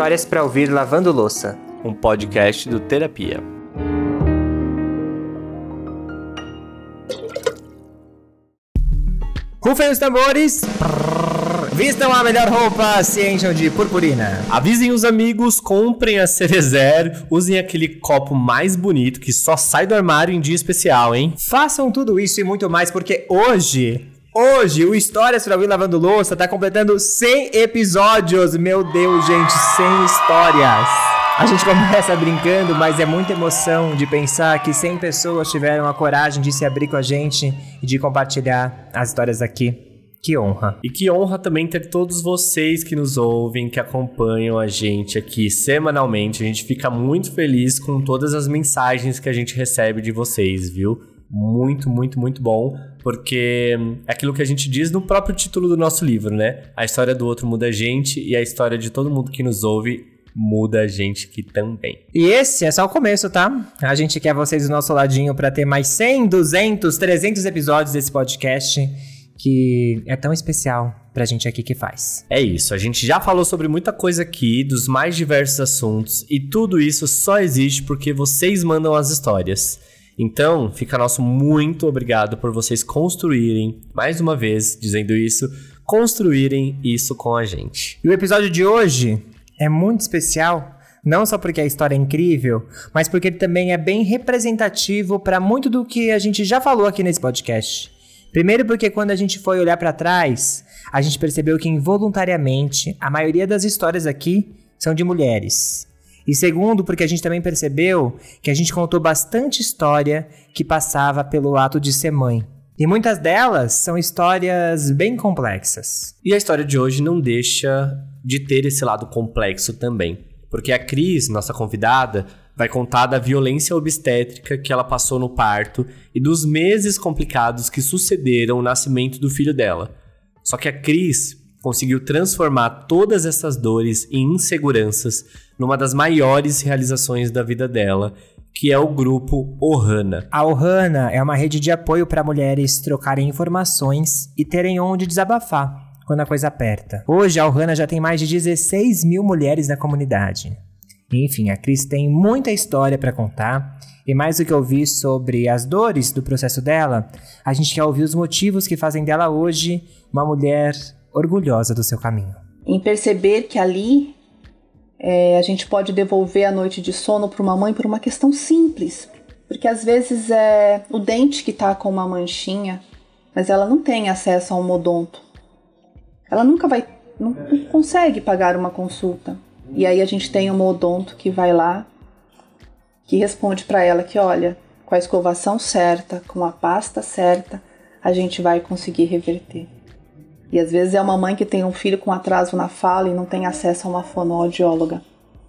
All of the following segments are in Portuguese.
Histórias para ouvir lavando louça, um podcast do Terapia. Rufem os tambores! Vistam a melhor roupa, se encham de purpurina. Avisem os amigos, comprem a Cerezer, usem aquele copo mais bonito que só sai do armário em dia especial, hein? Façam tudo isso e muito mais, porque hoje Hoje, o Histórias pra Ouvir Lavando Louça tá completando 100 episódios. Meu Deus, gente, 100 histórias. A gente começa brincando, mas é muita emoção de pensar que 100 pessoas tiveram a coragem de se abrir com a gente e de compartilhar as histórias aqui. Que honra. E que honra também ter todos vocês que nos ouvem, que acompanham a gente aqui semanalmente. A gente fica muito feliz com todas as mensagens que a gente recebe de vocês, viu? muito, muito, muito bom, porque é aquilo que a gente diz no próprio título do nosso livro, né? A história do outro muda a gente e a história de todo mundo que nos ouve muda a gente aqui também. E esse é só o começo, tá? A gente quer vocês do nosso ladinho para ter mais 100, 200, 300 episódios desse podcast que é tão especial pra gente aqui que faz. É isso, a gente já falou sobre muita coisa aqui, dos mais diversos assuntos, e tudo isso só existe porque vocês mandam as histórias. Então, fica nosso muito obrigado por vocês construírem, mais uma vez dizendo isso, construírem isso com a gente. E o episódio de hoje é muito especial, não só porque a história é incrível, mas porque ele também é bem representativo para muito do que a gente já falou aqui nesse podcast. Primeiro porque quando a gente foi olhar para trás, a gente percebeu que involuntariamente a maioria das histórias aqui são de mulheres. E segundo, porque a gente também percebeu que a gente contou bastante história que passava pelo ato de ser mãe. E muitas delas são histórias bem complexas. E a história de hoje não deixa de ter esse lado complexo também. Porque a Cris, nossa convidada, vai contar da violência obstétrica que ela passou no parto e dos meses complicados que sucederam o nascimento do filho dela. Só que a Cris conseguiu transformar todas essas dores e inseguranças numa das maiores realizações da vida dela, que é o grupo Ohana. A Ohana é uma rede de apoio para mulheres trocarem informações e terem onde desabafar quando a coisa aperta. Hoje a Ohana já tem mais de 16 mil mulheres na comunidade. Enfim, a Cris tem muita história para contar. E mais do que ouvir sobre as dores do processo dela, a gente quer ouvir os motivos que fazem dela hoje uma mulher orgulhosa do seu caminho. Em perceber que ali é, a gente pode devolver a noite de sono para uma mãe por uma questão simples. Porque às vezes é o dente que está com uma manchinha, mas ela não tem acesso a um odonto. Ela nunca vai, não, não consegue pagar uma consulta. E aí a gente tem um odonto que vai lá, que responde para ela que, olha, com a escovação certa, com a pasta certa, a gente vai conseguir reverter. E às vezes é uma mãe que tem um filho com atraso na fala e não tem acesso a uma fonoaudióloga.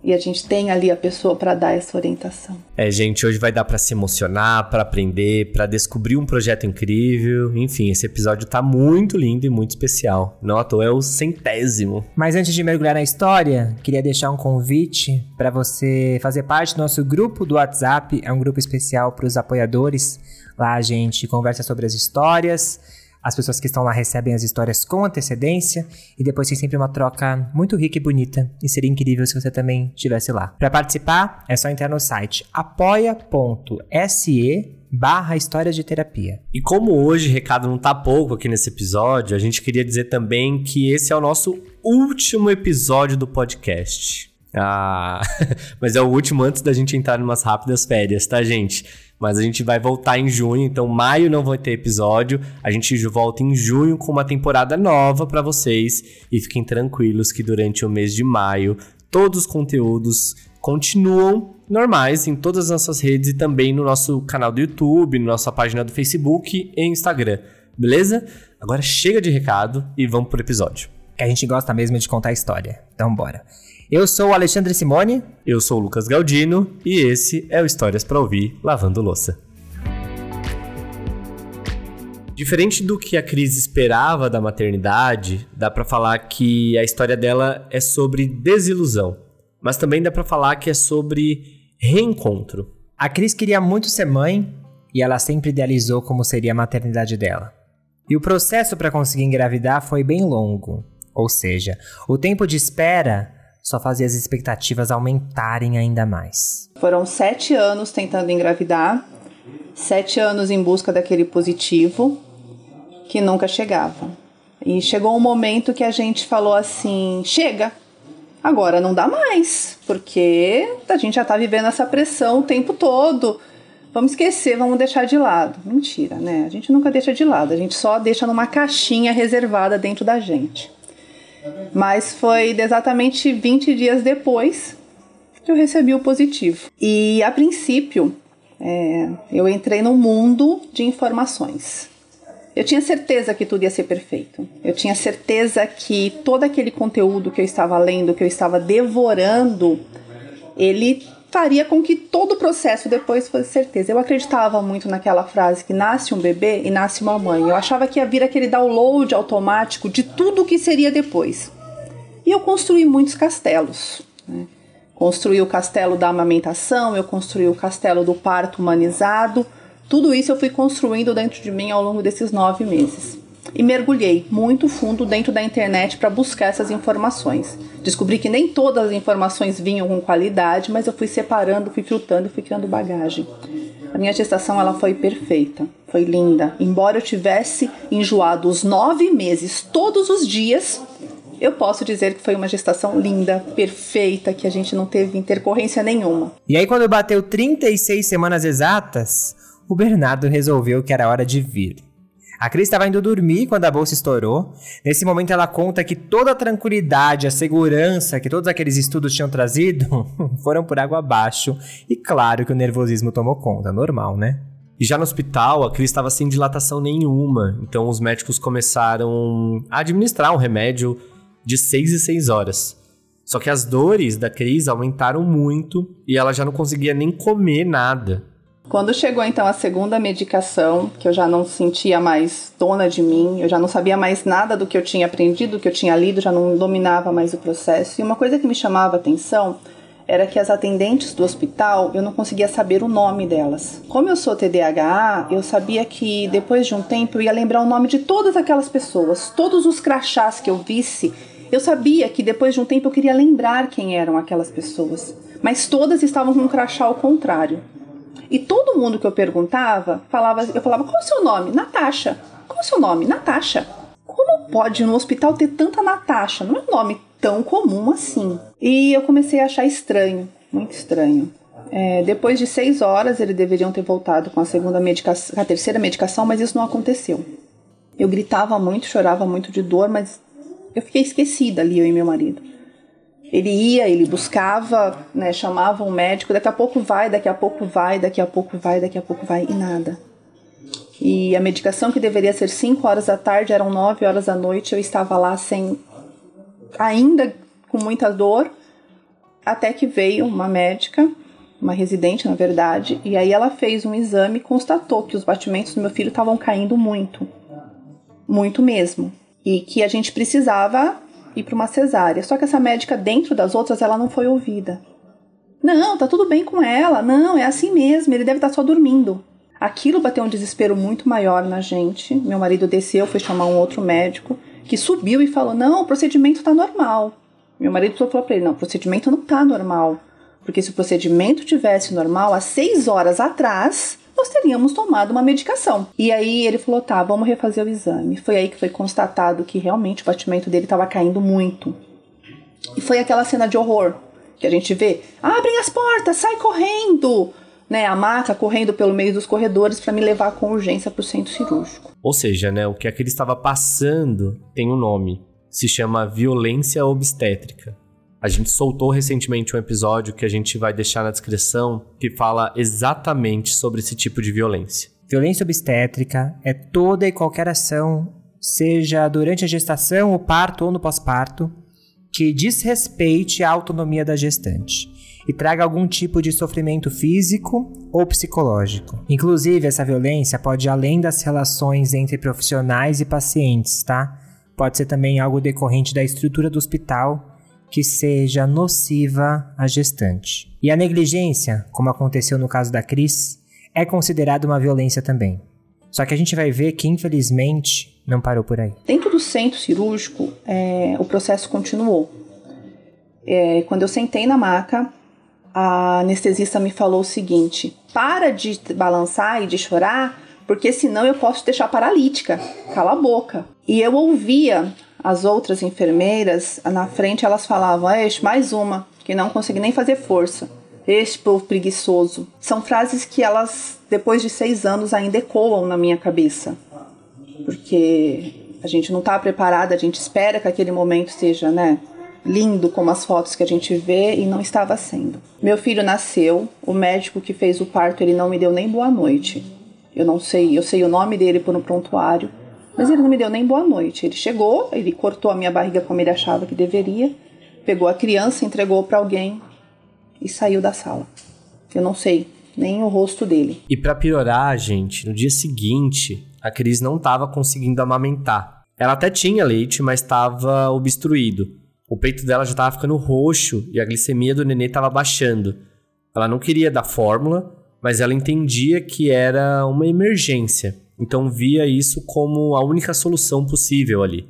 E a gente tem ali a pessoa para dar essa orientação. É, gente, hoje vai dar para se emocionar, para aprender, para descobrir um projeto incrível. Enfim, esse episódio tá muito lindo e muito especial. Não à toa é o centésimo. Mas antes de mergulhar na história, queria deixar um convite para você fazer parte do nosso grupo do WhatsApp. É um grupo especial para os apoiadores. Lá a gente conversa sobre as histórias as pessoas que estão lá recebem as histórias com antecedência e depois tem sempre uma troca muito rica e bonita. E seria incrível se você também estivesse lá. Para participar, é só entrar no site apoia.se barra histórias de terapia. E como hoje recado não tá pouco aqui nesse episódio, a gente queria dizer também que esse é o nosso último episódio do podcast. Ah, mas é o último antes da gente entrar em umas rápidas férias, tá, gente? Mas a gente vai voltar em junho, então maio não vai ter episódio. A gente volta em junho com uma temporada nova para vocês. E fiquem tranquilos que durante o mês de maio todos os conteúdos continuam normais em todas as nossas redes e também no nosso canal do YouTube, na nossa página do Facebook e Instagram. Beleza? Agora chega de recado e vamos pro episódio. Que a gente gosta mesmo de contar história. Então bora. Eu sou o Alexandre Simone. Eu sou o Lucas Galdino e esse é o Histórias para Ouvir Lavando Louça. Diferente do que a Cris esperava da maternidade, dá para falar que a história dela é sobre desilusão, mas também dá para falar que é sobre reencontro. A Cris queria muito ser mãe e ela sempre idealizou como seria a maternidade dela. E o processo para conseguir engravidar foi bem longo, ou seja, o tempo de espera só fazia as expectativas aumentarem ainda mais. Foram sete anos tentando engravidar, sete anos em busca daquele positivo que nunca chegava. E chegou um momento que a gente falou assim: chega, agora não dá mais, porque a gente já tá vivendo essa pressão o tempo todo. Vamos esquecer, vamos deixar de lado. Mentira, né? A gente nunca deixa de lado, a gente só deixa numa caixinha reservada dentro da gente. Mas foi exatamente 20 dias depois que eu recebi o positivo. E a princípio, é, eu entrei no mundo de informações. Eu tinha certeza que tudo ia ser perfeito. Eu tinha certeza que todo aquele conteúdo que eu estava lendo, que eu estava devorando, ele faria com que todo o processo depois fosse certeza. Eu acreditava muito naquela frase que nasce um bebê e nasce uma mãe. Eu achava que ia vir aquele download automático de tudo o que seria depois. E eu construí muitos castelos. Né? Construí o castelo da amamentação, eu construí o castelo do parto humanizado. Tudo isso eu fui construindo dentro de mim ao longo desses nove meses e mergulhei muito fundo dentro da internet para buscar essas informações. Descobri que nem todas as informações vinham com qualidade, mas eu fui separando, fui filtrando, fui criando bagagem. A minha gestação ela foi perfeita, foi linda. Embora eu tivesse enjoado os nove meses todos os dias, eu posso dizer que foi uma gestação linda, perfeita, que a gente não teve intercorrência nenhuma. E aí, quando bateu 36 semanas exatas, o Bernardo resolveu que era hora de vir. A Cris estava indo dormir quando a bolsa estourou. Nesse momento ela conta que toda a tranquilidade, a segurança que todos aqueles estudos tinham trazido foram por água abaixo. E claro que o nervosismo tomou conta, normal, né? E já no hospital, a Cris estava sem dilatação nenhuma. Então os médicos começaram a administrar um remédio de 6 e 6 horas. Só que as dores da Cris aumentaram muito e ela já não conseguia nem comer nada. Quando chegou então a segunda medicação, que eu já não sentia mais dona de mim, eu já não sabia mais nada do que eu tinha aprendido, do que eu tinha lido, já não dominava mais o processo. E uma coisa que me chamava atenção era que as atendentes do hospital eu não conseguia saber o nome delas. Como eu sou TDAH, eu sabia que depois de um tempo eu ia lembrar o nome de todas aquelas pessoas, todos os crachás que eu visse. Eu sabia que depois de um tempo eu queria lembrar quem eram aquelas pessoas, mas todas estavam com um crachá ao contrário. E todo mundo que eu perguntava, falava, eu falava, qual é o seu nome? Natasha. Qual é o seu nome? Natasha. Como pode no hospital ter tanta Natasha? Não é um nome tão comum assim. E eu comecei a achar estranho, muito estranho. É, depois de seis horas, eles deveriam ter voltado com a segunda medicação, a terceira medicação, mas isso não aconteceu. Eu gritava muito, chorava muito de dor, mas eu fiquei esquecida ali, eu e meu marido. Ele ia, ele buscava, né, chamava um médico, daqui a pouco vai, daqui a pouco vai, daqui a pouco vai, daqui a pouco vai e nada. E a medicação que deveria ser 5 horas da tarde eram 9 horas da noite, eu estava lá sem ainda com muita dor, até que veio uma médica, uma residente, na verdade, e aí ela fez um exame e constatou que os batimentos do meu filho estavam caindo muito. Muito mesmo. E que a gente precisava ir para uma cesárea. Só que essa médica, dentro das outras, ela não foi ouvida. Não, tá tudo bem com ela. Não, é assim mesmo, ele deve estar tá só dormindo. Aquilo bateu um desespero muito maior na gente. Meu marido desceu, foi chamar um outro médico, que subiu e falou: Não, o procedimento tá normal. Meu marido falou para ele: Não, o procedimento não tá normal. Porque se o procedimento tivesse normal, há seis horas atrás, nós teríamos tomado uma medicação. E aí ele falou: tá, vamos refazer o exame. Foi aí que foi constatado que realmente o batimento dele estava caindo muito. E foi aquela cena de horror que a gente vê: abrem as portas, sai correndo! Né, a maca correndo pelo meio dos corredores para me levar com urgência para o centro cirúrgico. Ou seja, né, o que aquele estava passando tem um nome. Se chama violência obstétrica. A gente soltou recentemente um episódio que a gente vai deixar na descrição que fala exatamente sobre esse tipo de violência. Violência obstétrica é toda e qualquer ação, seja durante a gestação, o parto ou no pós-parto, que desrespeite a autonomia da gestante e traga algum tipo de sofrimento físico ou psicológico. Inclusive, essa violência pode ir além das relações entre profissionais e pacientes, tá? Pode ser também algo decorrente da estrutura do hospital que seja nociva à gestante. E a negligência, como aconteceu no caso da Cris, é considerada uma violência também. Só que a gente vai ver que, infelizmente, não parou por aí. Dentro do centro cirúrgico, é, o processo continuou. É, quando eu sentei na maca, a anestesista me falou o seguinte: para de balançar e de chorar, porque senão eu posso te deixar paralítica. Cala a boca. E eu ouvia as outras enfermeiras na frente, elas falavam: Eixe, mais uma, que não consegui nem fazer força. Este povo preguiçoso. São frases que elas, depois de seis anos, ainda ecoam na minha cabeça. Porque a gente não está preparada, a gente espera que aquele momento seja, né? lindo como as fotos que a gente vê e não estava sendo. Meu filho nasceu, o médico que fez o parto ele não me deu nem boa noite. Eu não sei, eu sei o nome dele por um prontuário, mas ele não me deu nem boa noite. Ele chegou, ele cortou a minha barriga como ele achava que deveria, pegou a criança, entregou para alguém e saiu da sala. Eu não sei nem o rosto dele. E para piorar, gente, no dia seguinte, a Cris não estava conseguindo amamentar. Ela até tinha leite, mas estava obstruído. O peito dela já estava ficando roxo e a glicemia do nenê estava baixando. Ela não queria dar fórmula, mas ela entendia que era uma emergência. Então via isso como a única solução possível ali.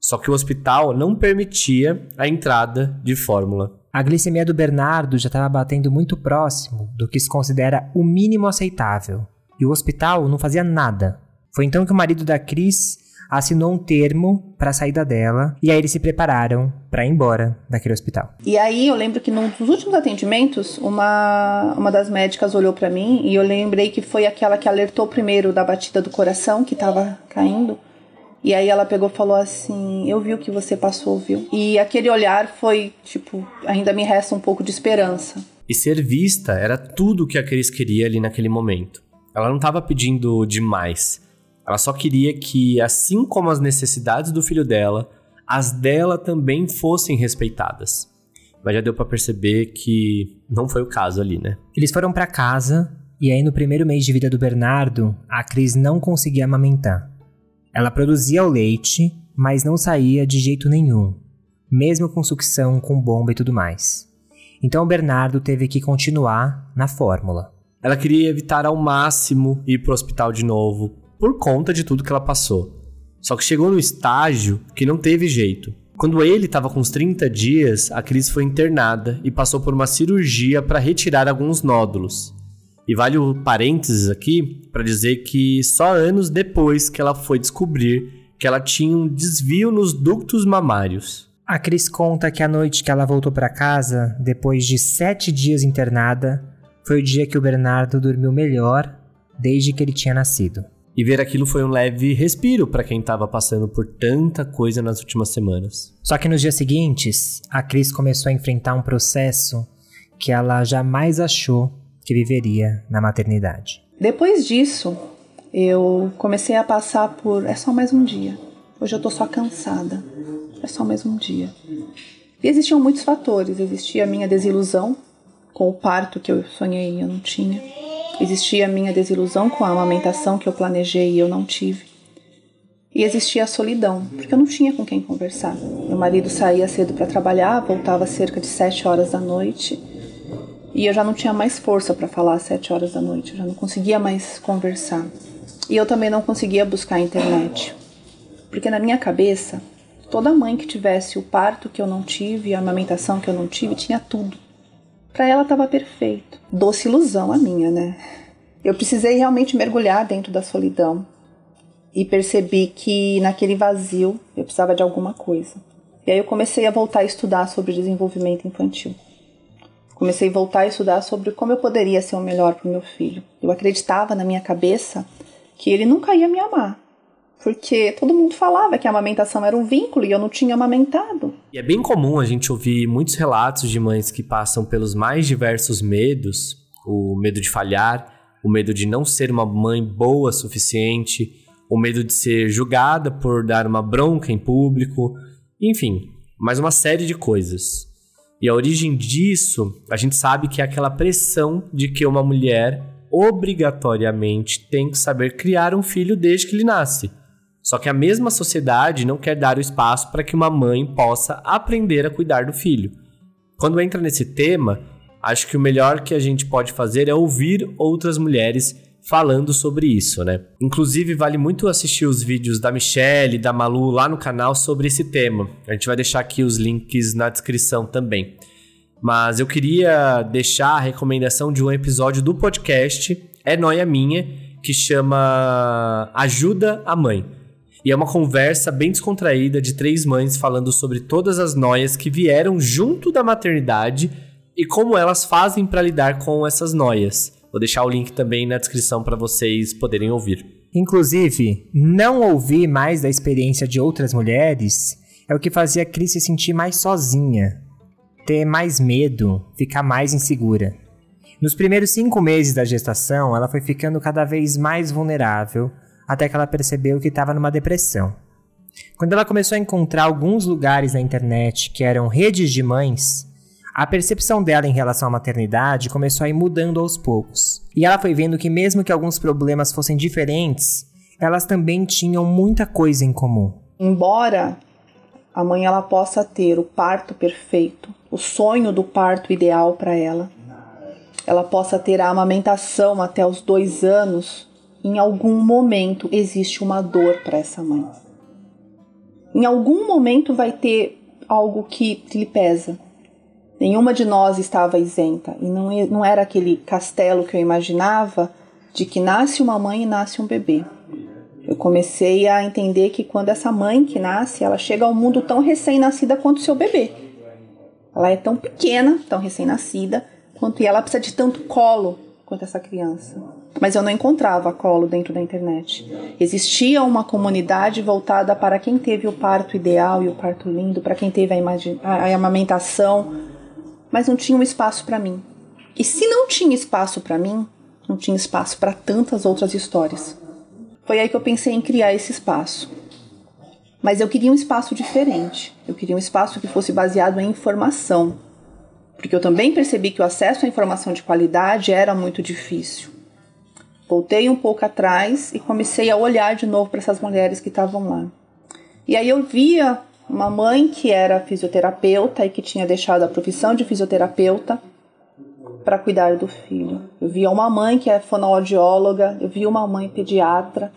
Só que o hospital não permitia a entrada de fórmula. A glicemia do Bernardo já estava batendo muito próximo do que se considera o mínimo aceitável. E o hospital não fazia nada. Foi então que o marido da Cris assinou um termo para a saída dela e aí eles se prepararam para ir embora daquele hospital. E aí eu lembro que nos últimos atendimentos, uma, uma das médicas olhou para mim e eu lembrei que foi aquela que alertou primeiro da batida do coração que estava caindo. E aí ela pegou e falou assim: Eu vi o que você passou, viu? E aquele olhar foi tipo: ainda me resta um pouco de esperança. E ser vista era tudo que a Cris queria ali naquele momento. Ela não estava pedindo demais. Ela só queria que, assim como as necessidades do filho dela, as dela também fossem respeitadas. Mas já deu para perceber que não foi o caso ali, né? Eles foram para casa e aí no primeiro mês de vida do Bernardo, a Cris não conseguia amamentar. Ela produzia o leite, mas não saía de jeito nenhum, mesmo com sucção, com bomba e tudo mais. Então o Bernardo teve que continuar na fórmula. Ela queria evitar ao máximo ir pro hospital de novo, por conta de tudo que ela passou. Só que chegou no estágio que não teve jeito. Quando ele estava com uns 30 dias, a Cris foi internada e passou por uma cirurgia para retirar alguns nódulos. E vale o parênteses aqui para dizer que só anos depois que ela foi descobrir que ela tinha um desvio nos ductos mamários. A Cris conta que a noite que ela voltou para casa, depois de sete dias internada, foi o dia que o Bernardo dormiu melhor desde que ele tinha nascido. E ver aquilo foi um leve respiro para quem estava passando por tanta coisa nas últimas semanas. Só que nos dias seguintes, a Cris começou a enfrentar um processo que ela jamais achou que viveria na maternidade. Depois disso, eu comecei a passar por é só mais um dia. Hoje eu tô só cansada. É só mais um dia. E existiam muitos fatores. Existia a minha desilusão com o parto que eu sonhei e eu não tinha. Existia a minha desilusão com a amamentação que eu planejei e eu não tive. E existia a solidão, porque eu não tinha com quem conversar. Meu marido saía cedo para trabalhar, voltava cerca de sete horas da noite, e eu já não tinha mais força para falar às sete horas da noite, eu já não conseguia mais conversar. E eu também não conseguia buscar a internet, porque na minha cabeça, toda mãe que tivesse o parto que eu não tive, a amamentação que eu não tive, tinha tudo. Para ela estava perfeito. Doce ilusão a minha, né? Eu precisei realmente mergulhar dentro da solidão e percebi que naquele vazio eu precisava de alguma coisa. E aí eu comecei a voltar a estudar sobre desenvolvimento infantil. Comecei a voltar a estudar sobre como eu poderia ser o melhor para o meu filho. Eu acreditava na minha cabeça que ele nunca ia me amar, porque todo mundo falava que a amamentação era um vínculo e eu não tinha amamentado. E é bem comum a gente ouvir muitos relatos de mães que passam pelos mais diversos medos: o medo de falhar, o medo de não ser uma mãe boa suficiente, o medo de ser julgada por dar uma bronca em público, enfim, mais uma série de coisas. E a origem disso, a gente sabe que é aquela pressão de que uma mulher obrigatoriamente tem que saber criar um filho desde que ele nasce. Só que a mesma sociedade não quer dar o espaço para que uma mãe possa aprender a cuidar do filho. Quando entra nesse tema, acho que o melhor que a gente pode fazer é ouvir outras mulheres falando sobre isso, né? Inclusive, vale muito assistir os vídeos da Michelle da Malu lá no canal sobre esse tema. A gente vai deixar aqui os links na descrição também. Mas eu queria deixar a recomendação de um episódio do podcast, é noia minha, que chama Ajuda a Mãe. E é uma conversa bem descontraída de três mães falando sobre todas as noias que vieram junto da maternidade e como elas fazem para lidar com essas noias. Vou deixar o link também na descrição para vocês poderem ouvir. Inclusive, não ouvir mais da experiência de outras mulheres é o que fazia a Cris se sentir mais sozinha, ter mais medo, ficar mais insegura. Nos primeiros cinco meses da gestação, ela foi ficando cada vez mais vulnerável, até que ela percebeu que estava numa depressão. Quando ela começou a encontrar alguns lugares na internet que eram redes de mães, a percepção dela em relação à maternidade começou a ir mudando aos poucos. E ela foi vendo que, mesmo que alguns problemas fossem diferentes, elas também tinham muita coisa em comum. Embora a mãe ela possa ter o parto perfeito, o sonho do parto ideal para ela, ela possa ter a amamentação até os dois anos, em algum momento existe uma dor para essa mãe. Em algum momento vai ter algo que lhe pesa, Nenhuma de nós estava isenta e não, não era aquele castelo que eu imaginava de que nasce uma mãe e nasce um bebê. Eu comecei a entender que quando essa mãe que nasce, ela chega ao mundo tão recém-nascida quanto o seu bebê. Ela é tão pequena, tão recém-nascida, quanto e ela precisa de tanto colo quanto essa criança. Mas eu não encontrava colo dentro da internet. Existia uma comunidade voltada para quem teve o parto ideal e o parto lindo, para quem teve a, a, amamentação mas não tinha um espaço para mim. E se não tinha espaço para mim, não tinha espaço para tantas outras histórias. Foi aí que eu pensei em criar esse espaço. Mas eu queria um espaço diferente. Eu queria um espaço que fosse baseado em informação. Porque eu também percebi que o acesso à informação de qualidade era muito difícil. Voltei um pouco atrás e comecei a olhar de novo para essas mulheres que estavam lá. E aí eu via uma mãe que era fisioterapeuta e que tinha deixado a profissão de fisioterapeuta para cuidar do filho. Eu via uma mãe que é fonoaudióloga, eu via uma mãe pediatra.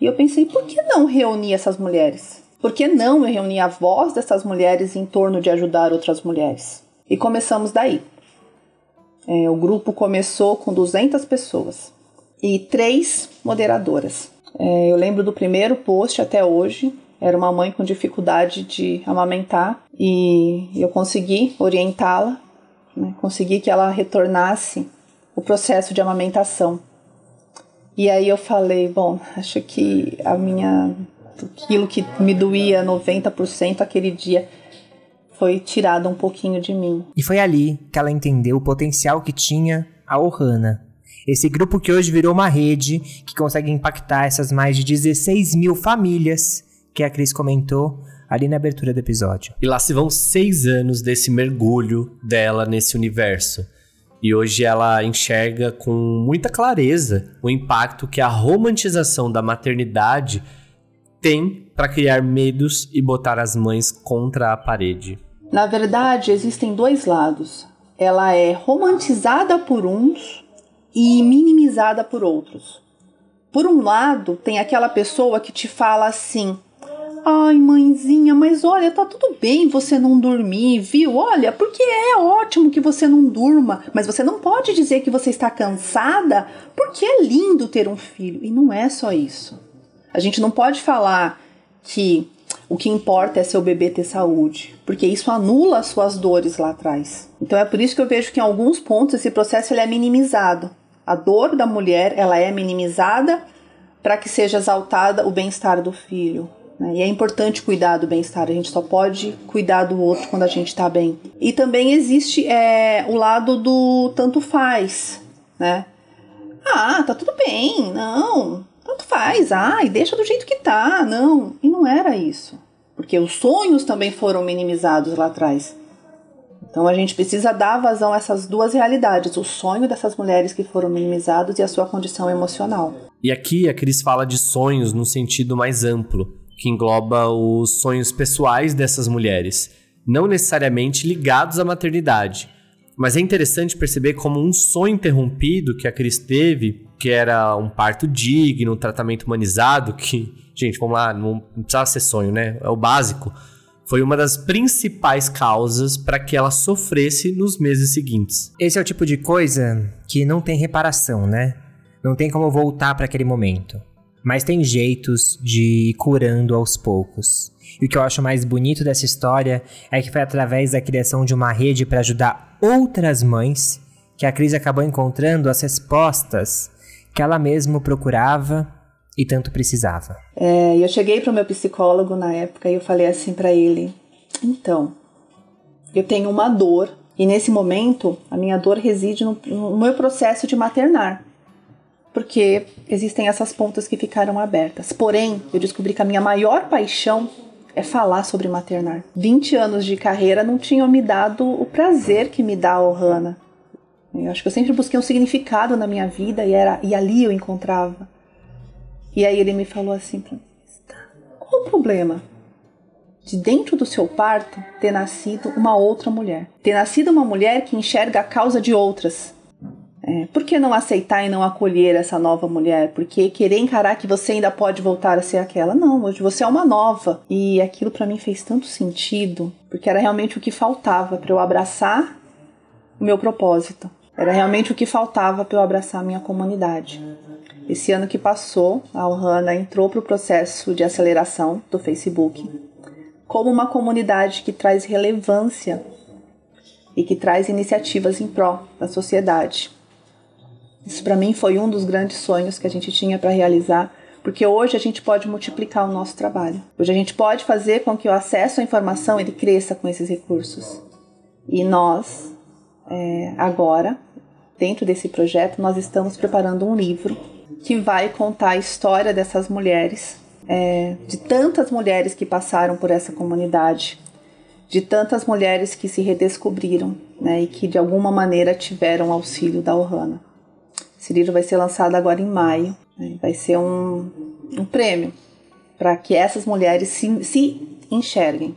E eu pensei, por que não reunir essas mulheres? Por que não eu reunir a voz dessas mulheres em torno de ajudar outras mulheres? E começamos daí. É, o grupo começou com 200 pessoas e três moderadoras. É, eu lembro do primeiro post até hoje, era uma mãe com dificuldade de amamentar e eu consegui orientá-la, né? consegui que ela retornasse o processo de amamentação. E aí eu falei, bom, acho que a minha aquilo que me doía 90% aquele dia foi tirado um pouquinho de mim. E foi ali que ela entendeu o potencial que tinha a Ohana. Esse grupo que hoje virou uma rede que consegue impactar essas mais de 16 mil famílias que a Cris comentou ali na abertura do episódio. E lá se vão seis anos desse mergulho dela nesse universo. E hoje ela enxerga com muita clareza o impacto que a romantização da maternidade tem para criar medos e botar as mães contra a parede. Na verdade, existem dois lados. Ela é romantizada por uns e minimizada por outros. Por um lado, tem aquela pessoa que te fala assim: Ai, mãezinha, mas olha, tá tudo bem você não dormir, viu? Olha, porque é ótimo que você não durma, mas você não pode dizer que você está cansada, porque é lindo ter um filho. E não é só isso. A gente não pode falar que o que importa é seu bebê ter saúde, porque isso anula as suas dores lá atrás. Então é por isso que eu vejo que em alguns pontos esse processo ele é minimizado. A dor da mulher, ela é minimizada para que seja exaltada o bem-estar do filho né? E é importante cuidar do bem-estar, a gente só pode cuidar do outro quando a gente está bem. E também existe é, o lado do tanto faz, né? Ah, tá tudo bem, não, tanto faz, ai, deixa do jeito que tá, não. E não era isso, porque os sonhos também foram minimizados lá atrás. Então a gente precisa dar vazão a essas duas realidades: o sonho dessas mulheres que foram minimizados e a sua condição emocional. E aqui a Cris fala de sonhos no sentido mais amplo que engloba os sonhos pessoais dessas mulheres, não necessariamente ligados à maternidade. Mas é interessante perceber como um sonho interrompido que a Cris teve que era um parto digno, um tratamento humanizado, que, gente, vamos lá, não precisava ser sonho, né? É o básico. Foi uma das principais causas para que ela sofresse nos meses seguintes. Esse é o tipo de coisa que não tem reparação, né? Não tem como voltar para aquele momento. Mas tem jeitos de ir curando aos poucos. E o que eu acho mais bonito dessa história é que foi através da criação de uma rede para ajudar outras mães que a Cris acabou encontrando as respostas que ela mesma procurava e tanto precisava. É, eu cheguei para o meu psicólogo na época e eu falei assim para ele: então, eu tenho uma dor e nesse momento a minha dor reside no, no meu processo de maternar porque existem essas pontas que ficaram abertas. Porém, eu descobri que a minha maior paixão é falar sobre maternar. 20 anos de carreira não tinham me dado o prazer que me dá a Ohana. Eu acho que eu sempre busquei um significado na minha vida e, era, e ali eu encontrava. E aí ele me falou assim: qual o problema de dentro do seu parto ter nascido uma outra mulher? Ter nascido uma mulher que enxerga a causa de outras é, por que não aceitar e não acolher essa nova mulher? Porque querer encarar que você ainda pode voltar a ser aquela? Não, hoje você é uma nova. E aquilo para mim fez tanto sentido, porque era realmente o que faltava para eu abraçar o meu propósito. Era realmente o que faltava para eu abraçar a minha comunidade. Esse ano que passou, a Ohana entrou para o processo de aceleração do Facebook como uma comunidade que traz relevância e que traz iniciativas em prol da sociedade. Isso para mim foi um dos grandes sonhos que a gente tinha para realizar, porque hoje a gente pode multiplicar o nosso trabalho. Hoje a gente pode fazer com que o acesso à informação ele cresça com esses recursos. E nós, é, agora, dentro desse projeto, nós estamos preparando um livro que vai contar a história dessas mulheres, é, de tantas mulheres que passaram por essa comunidade, de tantas mulheres que se redescobriram né, e que de alguma maneira tiveram auxílio da Ohana. Esse livro vai ser lançado agora em maio. Né? Vai ser um, um prêmio para que essas mulheres se, se enxerguem,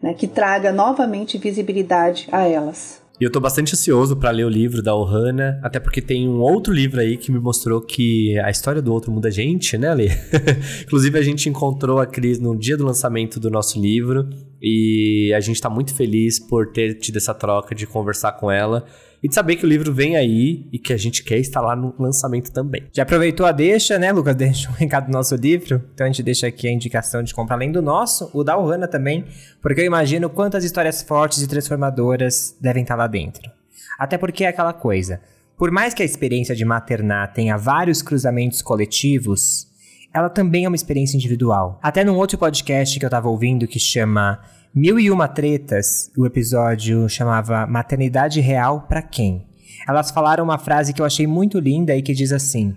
né? que traga novamente visibilidade a elas. E eu tô bastante ansioso para ler o livro da Ohana, até porque tem um outro livro aí que me mostrou que a história do outro muda a gente, né, Lê? Inclusive, a gente encontrou a Cris no dia do lançamento do nosso livro e a gente tá muito feliz por ter tido essa troca de conversar com ela e de saber que o livro vem aí e que a gente quer estar lá no lançamento também. Já aproveitou a deixa, né, Lucas? Deixa um recado do nosso livro. Então a gente deixa aqui a indicação de comprar além do nosso, o da Ohana também, porque eu imagino quantas histórias fortes e transformadoras devem estar lá dentro. Até porque é aquela coisa. Por mais que a experiência de maternar tenha vários cruzamentos coletivos, ela também é uma experiência individual. Até num outro podcast que eu tava ouvindo que chama Mil e Uma Tretas, o episódio chamava Maternidade Real para Quem? Elas falaram uma frase que eu achei muito linda e que diz assim: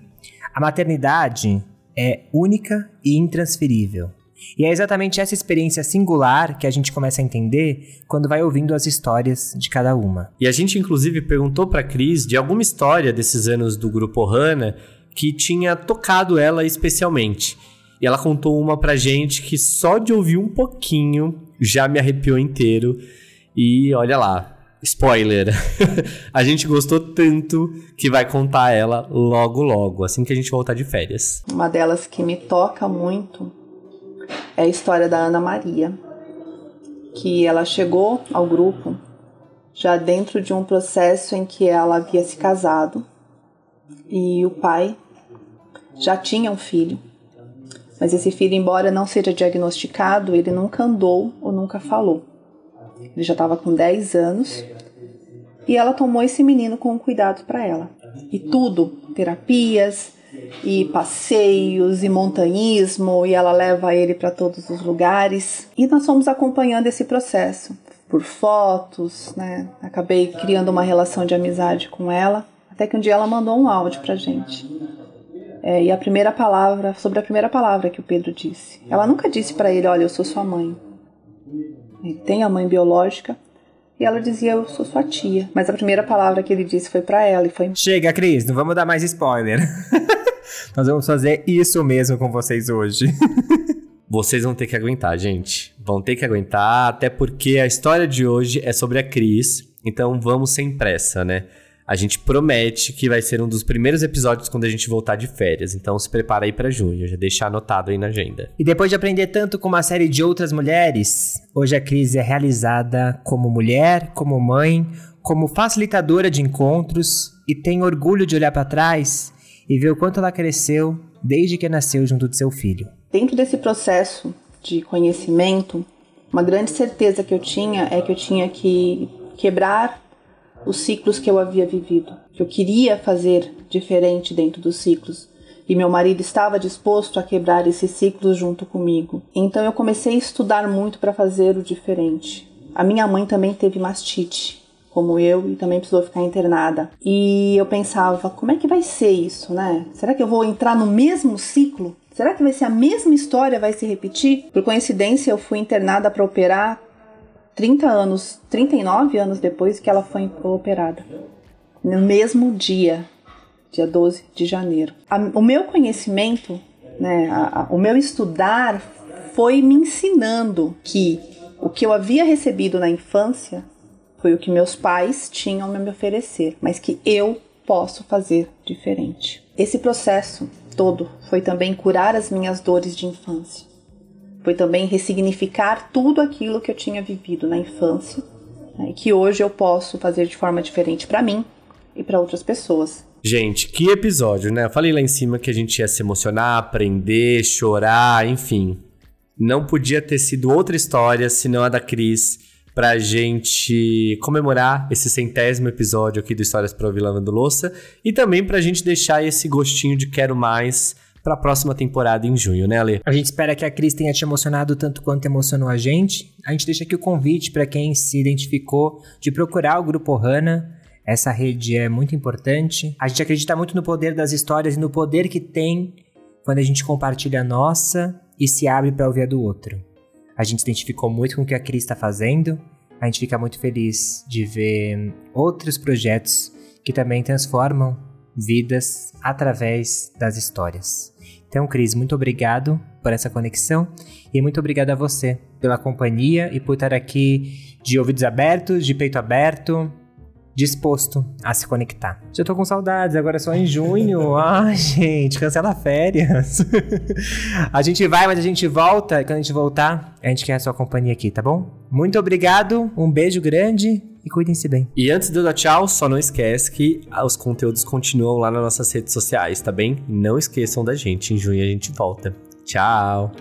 A maternidade é única e intransferível. E é exatamente essa experiência singular que a gente começa a entender quando vai ouvindo as histórias de cada uma. E a gente inclusive perguntou para Cris de alguma história desses anos do grupo Hanna que tinha tocado ela especialmente. E ela contou uma pra gente que só de ouvir um pouquinho já me arrepiou inteiro. E olha lá, spoiler. a gente gostou tanto que vai contar ela logo logo, assim que a gente voltar de férias. Uma delas que me toca muito é a história da Ana Maria, que ela chegou ao grupo já dentro de um processo em que ela havia se casado e o pai já tinha um filho. Mas esse filho, embora não seja diagnosticado, ele nunca andou ou nunca falou. Ele já estava com 10 anos e ela tomou esse menino com cuidado para ela. E tudo, terapias, e passeios, e montanhismo, e ela leva ele para todos os lugares. E nós fomos acompanhando esse processo por fotos, né? Acabei criando uma relação de amizade com ela, até que um dia ela mandou um áudio pra gente. É, e a primeira palavra, sobre a primeira palavra que o Pedro disse. Ela nunca disse para ele: Olha, eu sou sua mãe. Ele tem a mãe biológica. E ela dizia: Eu sou sua tia. Mas a primeira palavra que ele disse foi para ela e foi. Chega, Cris, não vamos dar mais spoiler. Nós vamos fazer isso mesmo com vocês hoje. Vocês vão ter que aguentar, gente. Vão ter que aguentar, até porque a história de hoje é sobre a Cris. Então vamos sem pressa, né? A gente promete que vai ser um dos primeiros episódios quando a gente voltar de férias. Então se prepara aí para junho, já deixa anotado aí na agenda. E depois de aprender tanto com uma série de outras mulheres, hoje a Cris é realizada como mulher, como mãe, como facilitadora de encontros e tem orgulho de olhar para trás e ver o quanto ela cresceu desde que nasceu junto de seu filho. Dentro desse processo de conhecimento, uma grande certeza que eu tinha é que eu tinha que quebrar os ciclos que eu havia vivido, que eu queria fazer diferente dentro dos ciclos. E meu marido estava disposto a quebrar esses ciclos junto comigo. Então eu comecei a estudar muito para fazer o diferente. A minha mãe também teve mastite, como eu, e também precisou ficar internada. E eu pensava, como é que vai ser isso, né? Será que eu vou entrar no mesmo ciclo? Será que vai ser a mesma história, vai se repetir? Por coincidência, eu fui internada para operar 30 anos, 39 anos depois que ela foi operada. No mesmo dia, dia 12 de janeiro. A, o meu conhecimento, né, a, a, o meu estudar foi me ensinando que o que eu havia recebido na infância foi o que meus pais tinham a me oferecer, mas que eu posso fazer diferente. Esse processo todo foi também curar as minhas dores de infância. Foi também ressignificar tudo aquilo que eu tinha vivido na infância, né, que hoje eu posso fazer de forma diferente para mim e para outras pessoas. Gente, que episódio, né? Eu falei lá em cima que a gente ia se emocionar, aprender, chorar, enfim. Não podia ter sido outra história senão a da Cris pra gente comemorar esse centésimo episódio aqui do Histórias para ouvir Lavando Louça e também pra gente deixar esse gostinho de quero mais para a próxima temporada em junho, né, Ale? A gente espera que a Cris tenha te emocionado tanto quanto emocionou a gente. A gente deixa aqui o convite para quem se identificou de procurar o Grupo Hanna. Essa rede é muito importante. A gente acredita muito no poder das histórias e no poder que tem quando a gente compartilha a nossa e se abre para ouvir a do outro. A gente se identificou muito com o que a Cris está fazendo. A gente fica muito feliz de ver outros projetos que também transformam vidas através das histórias. Então, Cris, muito obrigado por essa conexão e muito obrigado a você pela companhia e por estar aqui de ouvidos abertos, de peito aberto, disposto a se conectar. Já tô com saudades, agora é só em junho. Ai, gente, cancela férias. a gente vai, mas a gente volta. E quando a gente voltar, a gente quer a sua companhia aqui, tá bom? Muito obrigado, um beijo grande e cuidem-se bem. E antes de eu dar tchau, só não esquece que os conteúdos continuam lá nas nossas redes sociais, tá bem? Não esqueçam da gente, em junho a gente volta. Tchau!